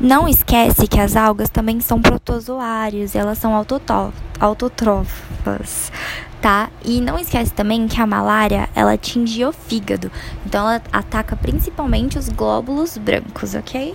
Não esquece que as algas também são protozoários, elas são autotrofas, tá? E não esquece também que a malária, ela atinge o fígado, então ela ataca principalmente os glóbulos brancos, ok?